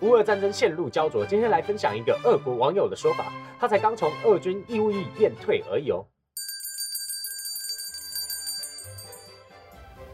乌俄战争陷入焦灼。今天来分享一个俄国网友的说法，他才刚从俄军义务役变退而已哦。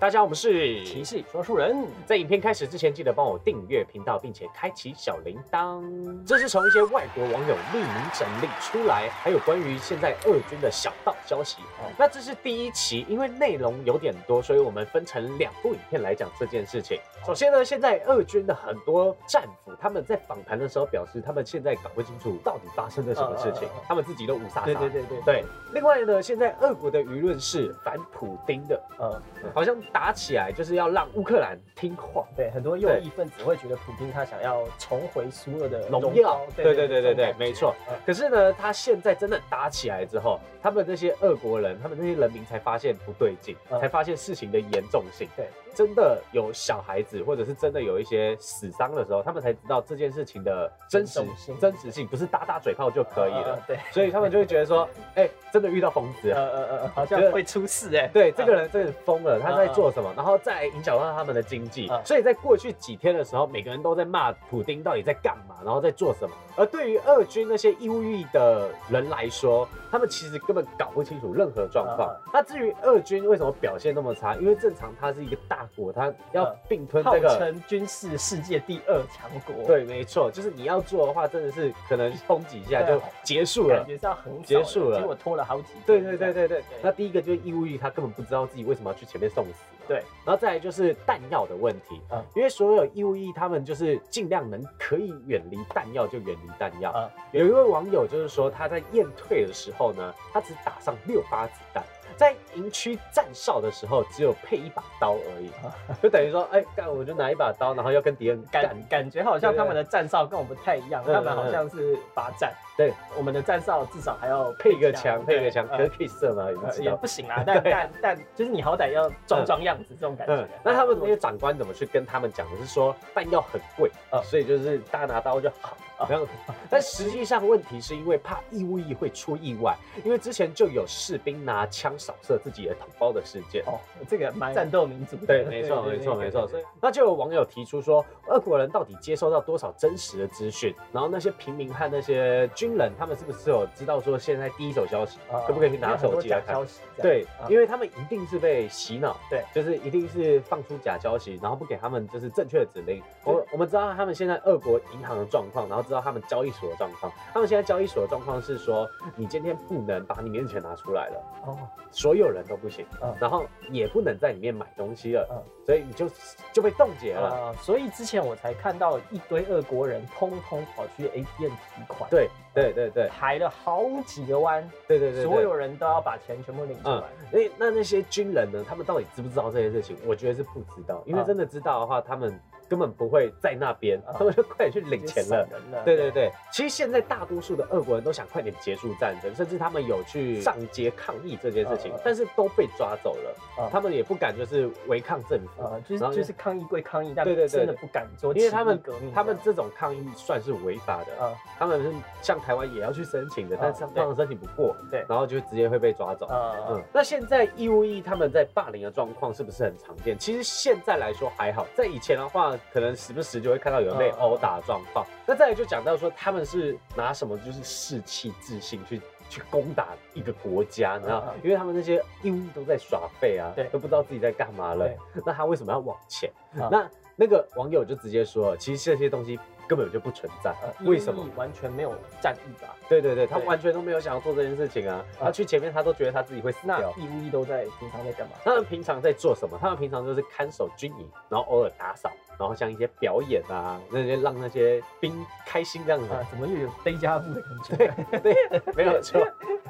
大家好，我们是骑士说书人。在影片开始之前，记得帮我订阅频道，并且开启小铃铛。这是从一些外国网友匿名整理出来，还有关于现在俄军的小道消息。那这是第一期，因为内容有点多，所以我们分成两部影片来讲这件事情。首先呢，现在俄军的很多战俘他们在访谈的时候表示，他们现在搞不清楚到底发生了什么事情，他们自己都无撒撒。对对对对对。另外呢，现在俄国的舆论是反普丁的，呃，好像。打起来就是要让乌克兰听话，对很多右翼分子会觉得普京他想要重回苏俄的荣耀，对对对对对，没错。可是呢，他现在真的打起来之后，他们这些俄国人，他们这些人民才发现不对劲，才发现事情的严重性。对。真的有小孩子，或者是真的有一些死伤的时候，他们才知道这件事情的真实性，真实性不是打打嘴炮就可以了。对，所以他们就会觉得说，哎，真的遇到疯子，呃呃呃，好像会出事哎。对，这个人真的疯了，他在做什么？然后再影响到他们的经济。所以在过去几天的时候，每个人都在骂普丁到底在干嘛，然后在做什么。而对于俄军那些义务役的人来说，他们其实根本搞不清楚任何状况。那至于俄军为什么表现那么差？因为正常他是一个大国，他要并吞这个，号称军事世界第二强国。对，没错，就是你要做的话，真的是可能冲几下就结束了，感觉是要很结束了，结果拖了好几。对对对对对。那第一个就是义务役，他根本不知道自己为什么要去前面送死。对，然后再来就是弹药的问题，嗯，因为所有义务役他们就是尽量能可以远离弹药就远离弹药。嗯，有一位网友就是说他在验退的时候呢，他只打上六发子弹。在营区站哨的时候，只有配一把刀而已，就等于说，哎，干我就拿一把刀，然后要跟敌人干，感觉好像他们的站哨跟我们不太一样，他们好像是罚站。对，我们的站哨至少还要配一个枪，配一个枪，可是可以射吗？也不行啊，但但但就是你好歹要装装样子，这种感觉。那他们那些长官怎么去跟他们讲的？是说弹药很贵，所以就是大家拿刀就好。这样，但实际上问题是因为怕义务役会出意外，因为之前就有士兵拿枪扫射自己的同胞的事件。哦，这个蛮战斗民族。对，没错，没错，没错。所以那就有网友提出说，俄国人到底接收到多少真实的资讯？然后那些平民和那些军人，他们是不是有知道说现在第一手消息？可不可以去拿手机来看？对，因为他们一定是被洗脑。对，就是一定是放出假消息，然后不给他们就是正确的指令。我我们知道他们现在俄国银行的状况，然后知道他们交易所的状况。他们现在交易所的状况是说，你今天不能把你面钱拿出来了，哦，所有人都不行，嗯，然后也不能在里面买东西了，嗯，所以你就就被冻结了。所以之前我才看到一堆俄国人通通跑去 ATM 提款，对对对对，排了好几个弯，对对对，所有人都要把钱全部领出来。哎，那那些军人呢？他们到底知不知道这些事情？我觉得是不知道，因为真的知道的话，他们。根本不会在那边，他们就快点去领钱了。对对对，其实现在大多数的俄国人都想快点结束战争，甚至他们有去上街抗议这件事情，但是都被抓走了。他们也不敢就是违抗政府，就是就是抗议归抗议，但对对真的不敢做，因为他们他们这种抗议算是违法的。他们是像台湾也要去申请的，但是他们申请不过，对，然后就直接会被抓走。嗯，那现在义务役他们在霸凌的状况是不是很常见？其实现在来说还好，在以前的话。可能时不时就会看到有人被殴打的状况。那再来就讲到说，他们是拿什么就是士气自信去去攻打一个国家，你知道？因为他们那些义务都在耍废啊，都不知道自己在干嘛了。那他为什么要往前？那那个网友就直接说，其实这些东西。根本就不存在，为什么？完全没有战意吧？对对对，他完全都没有想要做这件事情啊！他去前面，他都觉得他自己会死掉。义务役都在平常在干嘛？他们平常在做什么？他们平常就是看守军营，然后偶尔打扫，然后像一些表演啊，那些让那些兵开心这样子。啊怎么又有悲家部的感觉？对对，没有错，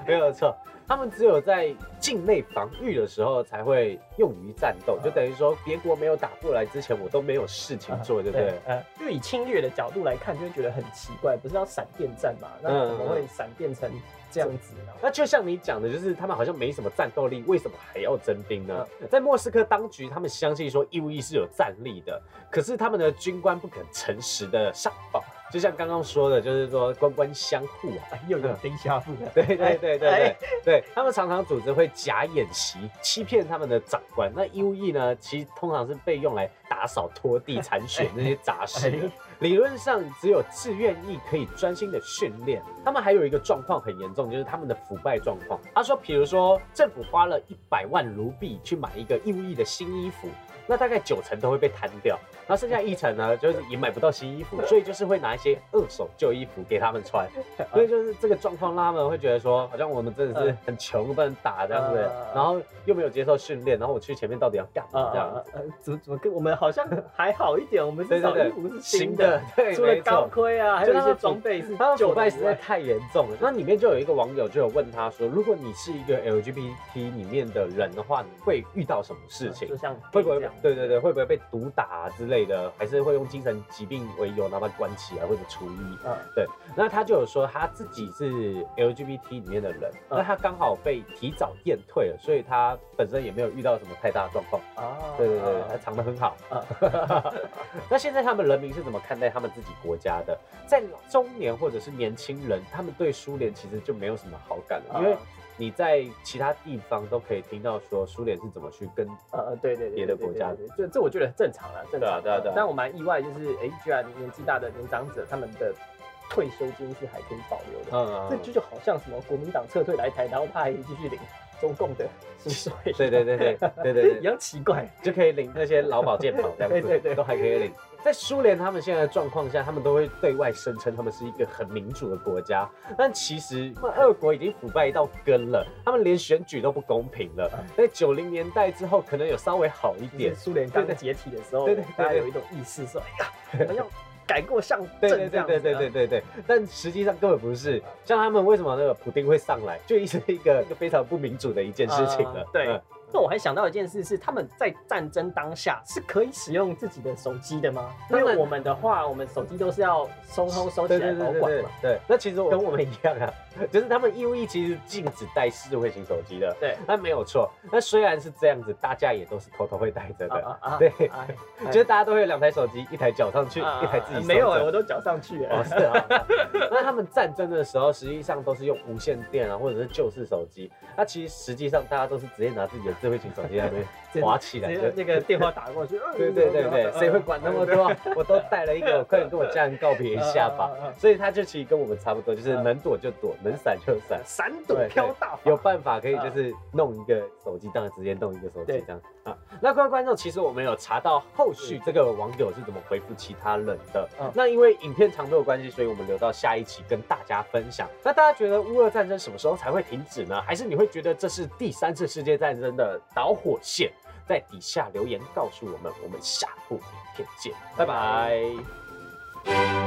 没有错。他们只有在境内防御的时候才会用于战斗，就等于说别国没有打过来之前，我都没有事情做，对不对？呃，就以侵略的角度来看，就会觉得很奇怪，不是要闪电战嘛？那怎么会闪电成这样子呢？那就像你讲的，就是他们好像没什么战斗力，为什么还要征兵呢？在莫斯科当局，他们相信说义务役是有战力的，可是他们的军官不肯诚实的上报。就像刚刚说的，就是说官官相护啊，又有丁下富的，对对对对对对，他们常常组织会假演习，欺骗他们的长官。那义务役呢，其实通常是被用来打扫、拖地、铲雪那些杂事。理论上，只有自愿役可以专心的训练。他们还有一个状况很严重，就是他们的腐败状况。他说，比如说政府花了一百万卢币去买一个义务役的新衣服。那大概九成都会被摊掉，那剩下一层呢，就是也买不到新衣服，所以就是会拿一些二手旧衣服给他们穿，所以就是这个状况，他们会觉得说，好像我们真的是很穷，不能打这样子，然后又没有接受训练，然后我去前面到底要干嘛这样？怎么怎么跟我们好像还好一点，我们至少衣服是新的，对，除了高盔啊，还有一些装备是，他腐败实在太严重了。那里面就有一个网友就有问他说，如果你是一个 LGBT 里面的人的话，你会遇到什么事情？就像会不会？对对对，会不会被毒打之类的？还是会用精神疾病为由，然后关起来或者处理？嗯，对。那他就有说他自己是 LGBT 里面的人，那他刚好被提早验退了，所以他本身也没有遇到什么太大的状况。啊，对对对，他藏得很好。那现在他们人民是怎么看待他们自己国家的？在中年或者是年轻人，他们对苏联其实就没有什么好感了，因为。你在其他地方都可以听到说苏联是怎么去跟呃对对别的国家，这这我觉得很正常了，正常。对啊对啊。但我蛮意外，就是哎，居然年纪大的年长者他们的退休金是还可以保留的，嗯嗯，这就就好像什么国民党撤退来台，然后他还继续领中共的薪水，对对对对对对，一样奇怪，就可以领那些劳保健保这样子，对对对，都还可以领。在苏联他们现在的状况下，他们都会对外声称他们是一个很民主的国家，但其实俄国已经腐败到根了，他们连选举都不公平了。在九零年代之后，可能有稍微好一点。苏联刚解体的时候，对对大家有一种意识说，哎呀，我们要改过向正这样。对对对对对对。但实际上根本不是，像他们为什么那个普丁会上来，就一直是一个非常不民主的一件事情了。对。那我还想到一件事是，他们在战争当下是可以使用自己的手机的吗？因为我们的话，我们手机都是要收收收起来保管嘛。对，那其实跟我们一样啊，就是他们义务役其实禁止带智慧型手机的。对，那没有错。那虽然是这样子，大家也都是偷偷会带着的。对，就是大家都会有两台手机，一台缴上去，一台自己。没有，我都缴上去。哦，是啊。那他们战争的时候，实际上都是用无线电啊，或者是旧式手机。那其实实际上大家都是直接拿自己的。智慧型手机那边滑起来，那个电话打过去，对对对对，谁会管那么多？我都带了一个，快点跟我家人告别一下吧。所以他就其实跟我们差不多，就是能躲就躲，能闪就闪，闪躲飘大。有办法可以就是弄一个手机，当然直接弄一个手机这样啊。那各位观众，其实我们有查到后续这个网友是怎么回复其他人的。那因为影片长度的关系，所以我们留到下一期跟大家分享。那大家觉得乌俄战争什么时候才会停止呢？还是你会觉得这是第三次世界战争导火线在底下留言告诉我们我们下部影片见拜拜。